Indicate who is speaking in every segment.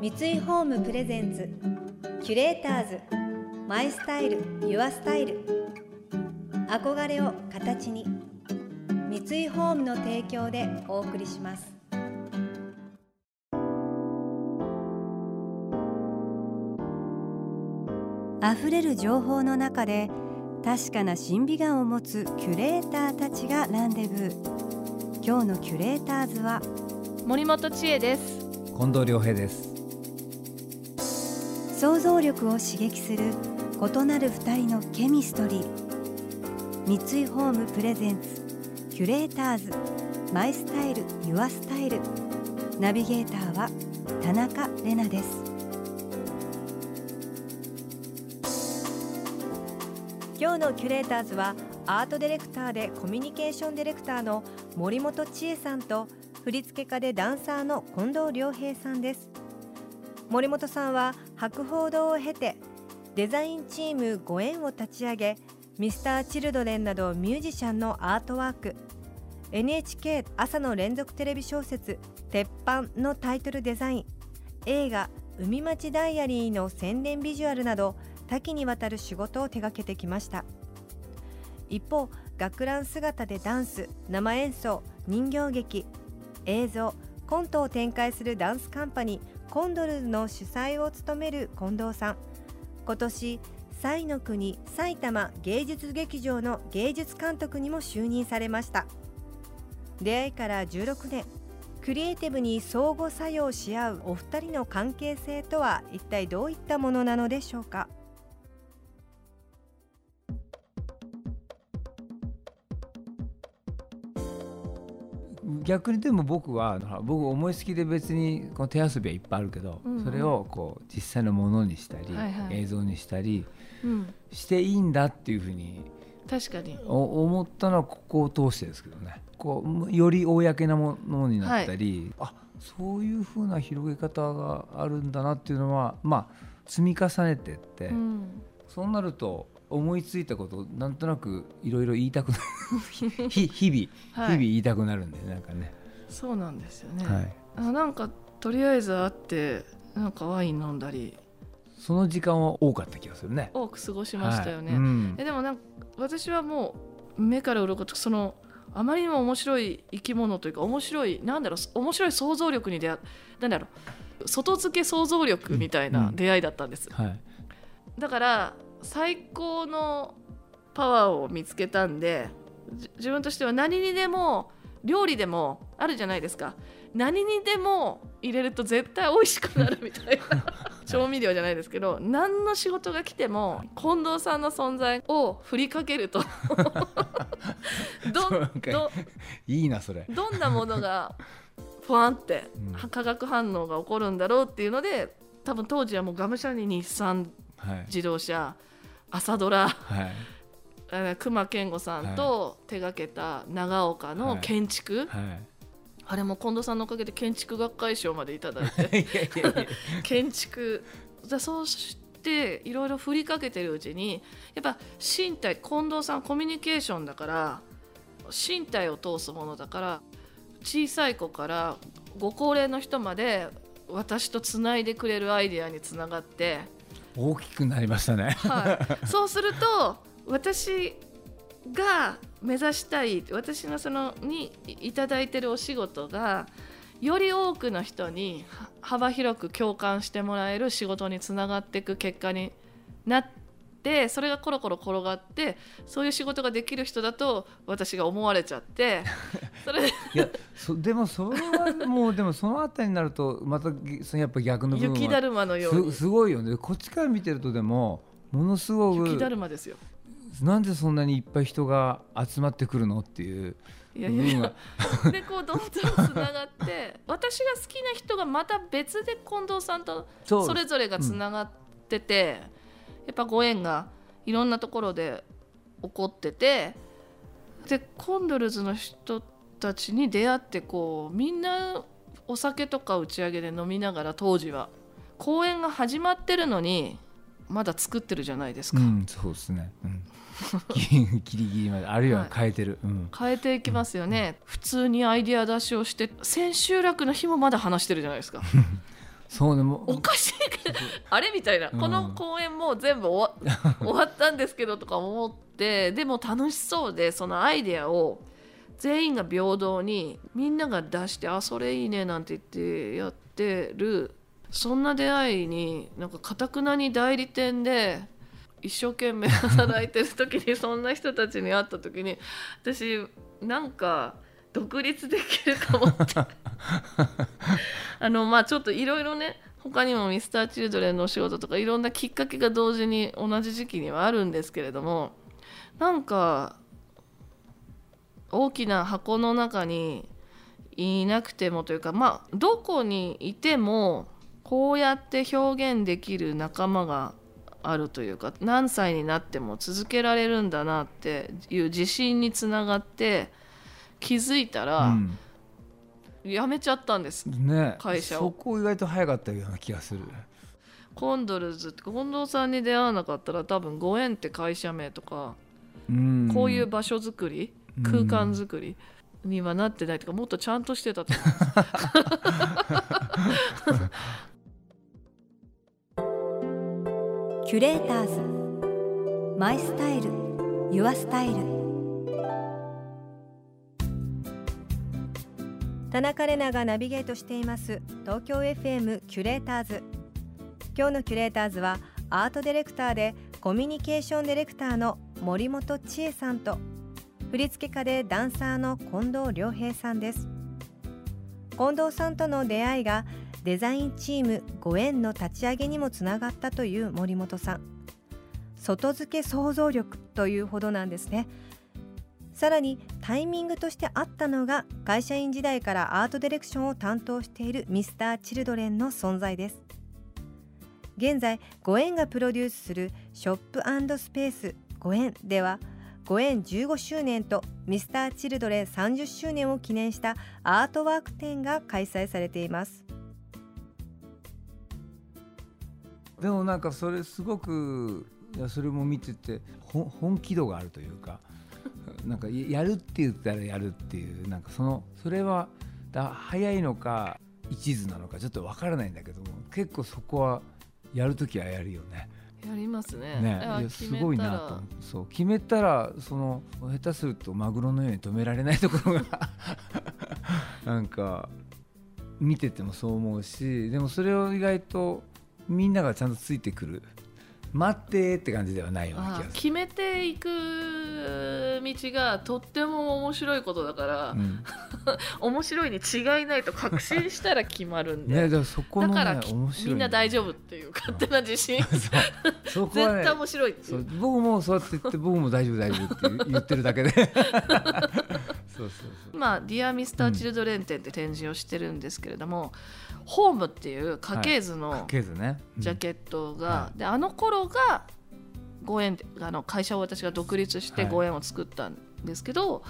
Speaker 1: 三井ホームプレゼンツキュレーターズマイスタイルユアスタイル。憧れを形に三井ホームの提供でお送りします。溢れる情報の中で確かな審美眼を持つキュレーターたちがランデブー。今日のキュレーターズは
Speaker 2: 森本千恵です。
Speaker 3: 近藤良平です。
Speaker 1: 想像力を刺激する異なる二人のケミストリー。三井ホームプレゼンツキュレーターズ。マイスタイルユアスタイル。ナビゲーターは田中れなです。今日のキュレーターズはアートディレクターでコミュニケーションディレクターの森本千恵さんと振付家でダンサーの近藤良平さんです。森本さんは博報堂を経てデザインチームご縁を立ち上げミスターチルドレンなどミュージシャンのアートワーク NHK 朝の連続テレビ小説「鉄板」のタイトルデザイン映画「海町ダイアリー」の宣伝ビジュアルなど多岐にわたる仕事を手掛けてきました。一方学ラン姿でダンス生演奏人形劇映像コントを展開するダンスカンパニーコンドルの主催を務める近藤さん。今年西の国埼玉芸術劇場の芸術監督にも就任されました。出会いから16年クリエイティブに相互作用し合うお二人の関係性とは一体どういったものなのでしょうか？
Speaker 3: 逆にでも僕は僕思いつきで別にこの手遊びはいっぱいあるけど、うんうん、それをこう実際のものにしたり、はいはい、映像にしたりしていいんだっていうふうに
Speaker 2: 確かに。
Speaker 3: 思ったのはここを通してですけどね。こうより公なものになったり、はい、あそういうふうな広げ方があるんだなっていうのはまあ積み重ねてって、うん、そうなると思いついたことなんとなくいろいろ言いたくなる。日々、はい、日々言いたくなるんでなんかね。
Speaker 2: そうなんですよね、はい、あなんかとりあえず会ってなんかワイン飲んだり。
Speaker 3: その時間は多かった気がするね。
Speaker 2: 多く過ごしましたよね、はい。うん、でもなんか私はもう目から鱗そのあまりにも面白い生き物というか面白いなんだろう面白い想像力に出会なんだろう外付け想像力みたいな出会いだったんです、うんうんはい、だから最高のパワーを見つけたんで自分としては何にでも料理でもあるじゃないですか。何にでも入れると絶対美味しくなるみたいな。調味料じゃないですけど何の仕事が来ても近藤さんの存在を振りかけると。
Speaker 3: どどいいなそれ。
Speaker 2: どんなものがふわんって、化学反応が起こるんだろうっていうので多分当時はもうがむしゃらに日産自動車、はい朝ドラ、はい、熊健吾さんと手がけた長岡の建築、はい。はい、あれも近藤さんのおかげで建築学会賞までいただいて。建築。そうしていろいろ振りかけてるうちにやっぱ身体近藤さんコミュニケーションだから身体を通すものだから小さい子からご高齢の人まで私とつないでくれるアイデアにつながって
Speaker 3: 大きくなりましたね、
Speaker 2: はい、そうすると私が目指したい私がそのにいただいてるお仕事がより多くの人に幅広く共感してもらえる仕事につながっていく結果になってそれがコロコロ転がってそういう仕事ができる人だと私が思われちゃって
Speaker 3: それいやそでもそれはもう でもそのあたりになるとまたそのやっぱ逆の部分は
Speaker 2: 雪だるまのよう
Speaker 3: に。すごいよね。こっちから見てるとでもものすごく
Speaker 2: 雪だるまですよ。
Speaker 3: なんでそんなにいっぱい人が集まってくるのっていういやいやいや。
Speaker 2: でこうどんどんつながって私が好きな人がまた別で近藤さんとそれぞれがつながってて、うんやっぱご縁がいろんなところで起こっててでコンドルズの人たちに出会ってこうみんなお酒とか打ち上げで飲みながら当時は公演が始まってるのにまだ作ってるじゃないですか。う
Speaker 3: ん、そうですね、うん、ギリギリ まであるいは変えてる、
Speaker 2: はいうん、変えていきますよね、普通にアイディア出しをして千秋楽の日もまだ話してるじゃないですか。
Speaker 3: そうねも
Speaker 2: おかしい あれみたいな、この公演もう全部終わ 終わったんですけどとか思ってでも楽しそうでそのアイデアを全員が平等にみんなが出してあそれいいねなんて言ってやってる。そんな出会いになんかかたくなに代理店で一生懸命働いてる時にそんな人たちに会った時に 私なんか独立できるかもって。あのまあちょっといろいろね他にも Mr.Children のお仕事とかいろんなきっかけが同時に同じ時期にはあるんですけれどもなんか大きな箱の中にいなくてもというかまあどこにいてもこうやって表現できる仲間があるというか何歳になっても続けられるんだなっていう自信につながって気づいたら、うん、辞めちゃったんです、
Speaker 3: ね、会社を。そこ意外と早かったような気がする。
Speaker 2: コンドルズって近藤さんに出会わなかったら多分ご縁って会社名とか、うん、こういう場所づくり空間づくりにはなってないとかもっとちゃんとしてたと思います。
Speaker 1: キュレーターズ。マイスタイル。ユアスタイル田中れながナビゲートしています。東京 FM キュレーターズ。今日のキュレーターズはアートディレクターでコミュニケーションディレクターの森本千恵さんと振付家でダンサーの近藤良平さんです。近藤さんとの出会いがデザインチームご縁の立ち上げにもつながったという森本さん。外付け想像力というほどなんですね。さらにタイミングとしてあったのが会社員時代からアートディレクションを担当しているミスターチルドレンの存在です。現在ご縁がプロデュースするショップスペースご縁ではご縁15周年とミスターチルドレン30周年を記念したアートワーク展が開催されています。
Speaker 3: でもなんかそれすごくいやそれも見てて本気度があるというかなんかやるって言ったらやるっていうなんかそのそれはだ早いのか一途なのかちょっとわからないんだけども結構そこはやるときはやるよね。
Speaker 2: やりますね。
Speaker 3: ね、すごいなとそう決めたらその下手するとマグロのように止められないところが なんか見ててもそう思うしでもそれを意外とみんながちゃんとついてくる待ってって感じではないような気がする。
Speaker 2: 決めていく道がとっても面白いことだから、うん、面白いに違いないと確信したら決まるんで。
Speaker 3: ね、だそこ、ね、だから
Speaker 2: みんな大丈夫っていう勝手な自信。そこは、ね、絶対面白いっていう。
Speaker 3: 僕もそうやって言って僕も大丈夫大丈夫って言ってるだけで
Speaker 2: 今「ディア・ミスター・チルドレン展」って展示をしてるんですけれども、ホームっていう家系図のジャケットが、であの頃がご縁あの会社を私が独立してご縁を作ったんですけど、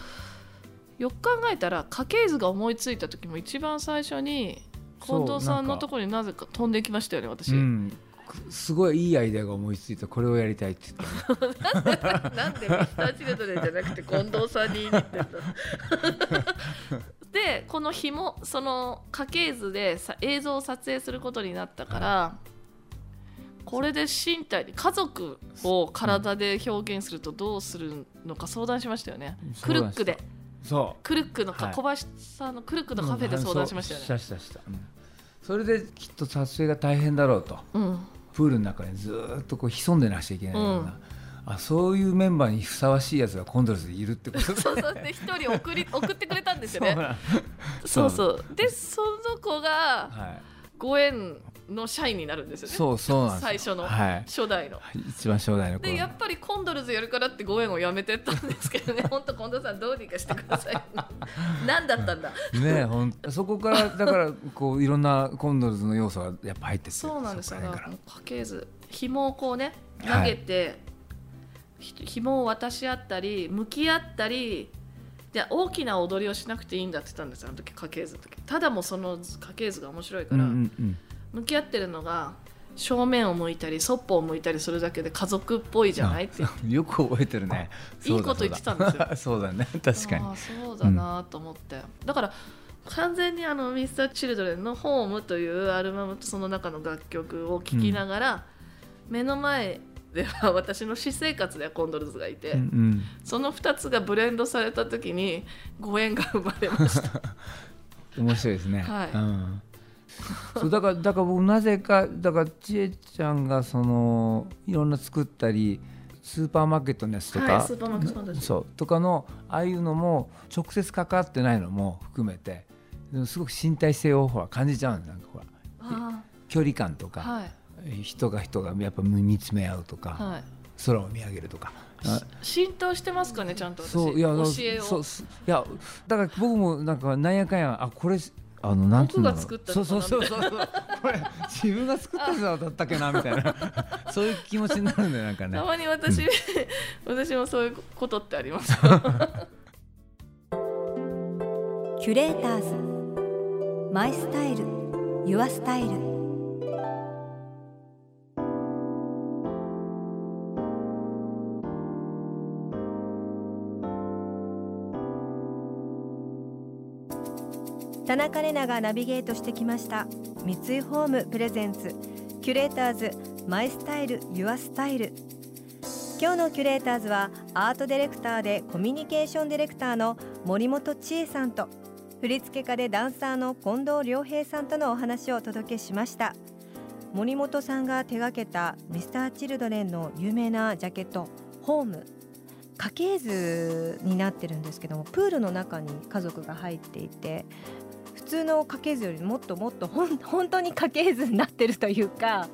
Speaker 2: よく考えたら家系図が思いついた時も一番最初に近藤さんのところになぜか飛んできましたよね私、うん、
Speaker 3: すごいいいアイデアが思いついた。これをやりたいって
Speaker 2: 言った。なんでミスターチルドレンじゃなくて近藤さんに言ってんだでこの紐その家系図でさ映像を撮影することになったから、これで身体に家族を体で表現するとどうするのか相談しましたよね、クルックで。
Speaker 3: そう。
Speaker 2: クルックの、はい、小林さんのクルックのカフェで相談しましたよね、
Speaker 3: したしたした、うん、それできっと撮影が大変だろうと、うん、プールの中にずっとこう潜んでなくちゃいけないような、うんあそういうメンバーにふさわしいやつがコンドルズいるってこと
Speaker 2: そうそう。で一人送り 送ってくれたんですよね。そうそうでその子がご縁の社員になるんですよね。
Speaker 3: そうそうなん
Speaker 2: 最初の、はい、初代の。
Speaker 3: 一番初代の
Speaker 2: でやっぱりコンドルズやるからってご縁をやめてったんですけどね。本当近藤さんどうにかしてください 何だったんだ？
Speaker 3: ねほんそこからだからこういろんなコンドルズの要素がやっぱ入って
Speaker 2: そうなんですよ。家系図紐をこうね投げて、はい紐を渡し合ったり向き合ったりじゃ大きな踊りをしなくていいんだって言ったんですあの時家系図の時。ただもその家系図が面白いから、うんうんうん、向き合ってるのが正面を向いたりそっぽを向いたりするだけで家族っぽいじゃない？って
Speaker 3: よく覚えてるね。
Speaker 2: いいこと言ってたんですよ。
Speaker 3: そうだ。ね。確かに。
Speaker 2: あそうだなと思って、うん、だから完全にあのミスターチルドレンの「ホームというアルバムとその中の楽曲を聴きながら、うん、目の前では私の私生活ではコンドルズがいて、うんうん、その2つがブレンドされた時にご縁が生まれました。
Speaker 3: 面白いですね、
Speaker 2: はい、うん
Speaker 3: そうだからだから僕なぜかだから千恵ちゃんがそのいろんな作ったりスーパーマーケットのやつとか、はい、スーパーマーケットそうとかのああいうのも直接関わってないのも含めてすごく身体性をほら感じちゃうんなんかほら。距離感とか、はい、人が人がやっぱ見つめ合うとか、はい、空を見上げるとか。
Speaker 2: 浸透してますかねちゃんとそういや教えを。そうい
Speaker 3: やだから僕もなんかなんやかんやあこれあのなんつうの？そうそうそう。そう。これ自分が作ったやつだったっけなみたいな。そういう気持ちになるんだよなんかね。
Speaker 2: たまに私、うん、私もそういうことってあります。
Speaker 1: キュレーターズ。マイスタイル。ユアスタイル田中玲奈がナビゲートしてきました。三井ホームプレゼンツキュレーターズマイスタイルユアスタイル。今日のキュレーターズはアートディレクターでコミュニケーションディレクターの森本千恵さんと振付家でダンサーの近藤良平さんとのお話をお届けしました。森本さんが手掛けたミスターチルドレンの有名なジャケットホーム。家系図になってるんですけどもプールの中に家族が入っていて通の家系図よりもっともっと本当に家系図になってるというか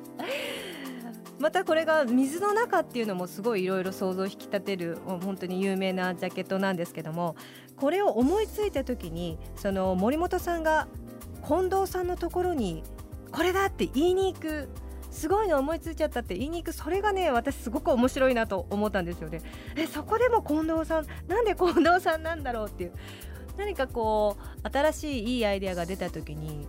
Speaker 1: またこれが水の中っていうのもすごいいろいろ想像を引き立てる本当に有名なジャケットなんですけどもこれを思いついた時にその森本さんが近藤さんのところにこれだって言いに行くすごいの思いついちゃったって言いに行くそれがね私すごく面白いなと思ったんですよね。えそこでも近藤さんなんで近藤さんなんだろうっていう何かこう新しいいいアイデアが出た時に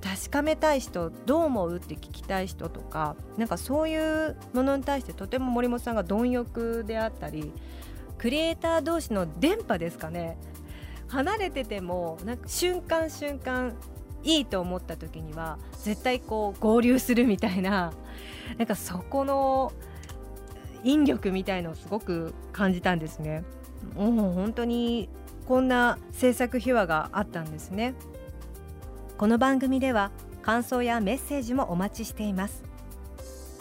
Speaker 1: 確かめたい人どう思うって聞きたい人とかなんかそういうものに対してとても森本さんが貪欲であったりクリエイター同士の電波ですかね離れててもなんか瞬間瞬間いいと思った時には絶対こう合流するみたいななんかそこの引力みたいのをすごく感じたんですね。もう本当にこんな制作秘話があったんですね。この番組では感想やメッセージもお待ちしています。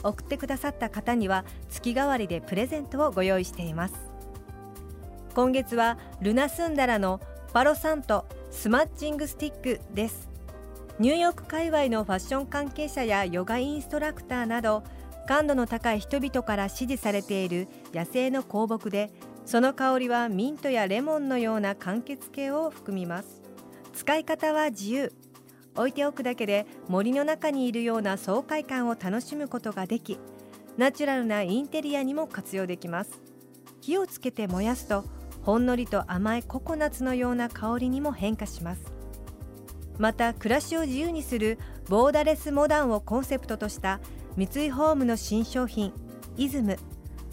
Speaker 1: 送ってくださった方には月替わりでプレゼントをご用意しています。今月はルナスンダラのパロサントスマッチングスティックです。ニューヨーク界隈のファッション関係者やヨガインストラクターなど感度の高い人々から支持されている野生の香木でその香りはミントやレモンのような柑橘系を含みます。使い方は自由。置いておくだけで森の中にいるような爽快感を楽しむことができナチュラルなインテリアにも活用できます。火をつけて燃やすとほんのりと甘いココナッツのような香りにも変化します。また暮らしを自由にするボーダレスモダンをコンセプトとした三井ホームの新商品イズム。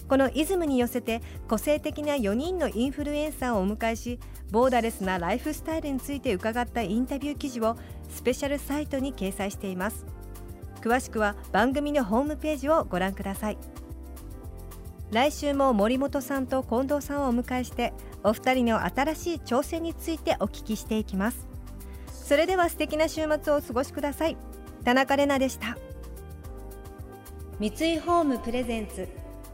Speaker 1: このイズムに寄せて個性的な4人のインフルエンサーをお迎えしボーダレスなライフスタイルについて伺ったインタビュー記事をスペシャルサイトに掲載しています。詳しくは番組のホームページをご覧ください。来週も森本さんと近藤さんをお迎えしてお二人の新しい挑戦についてお聞きしていきます。それでは素敵な週末をお過ごしください。田中れなでした。三井ホームプレゼンツ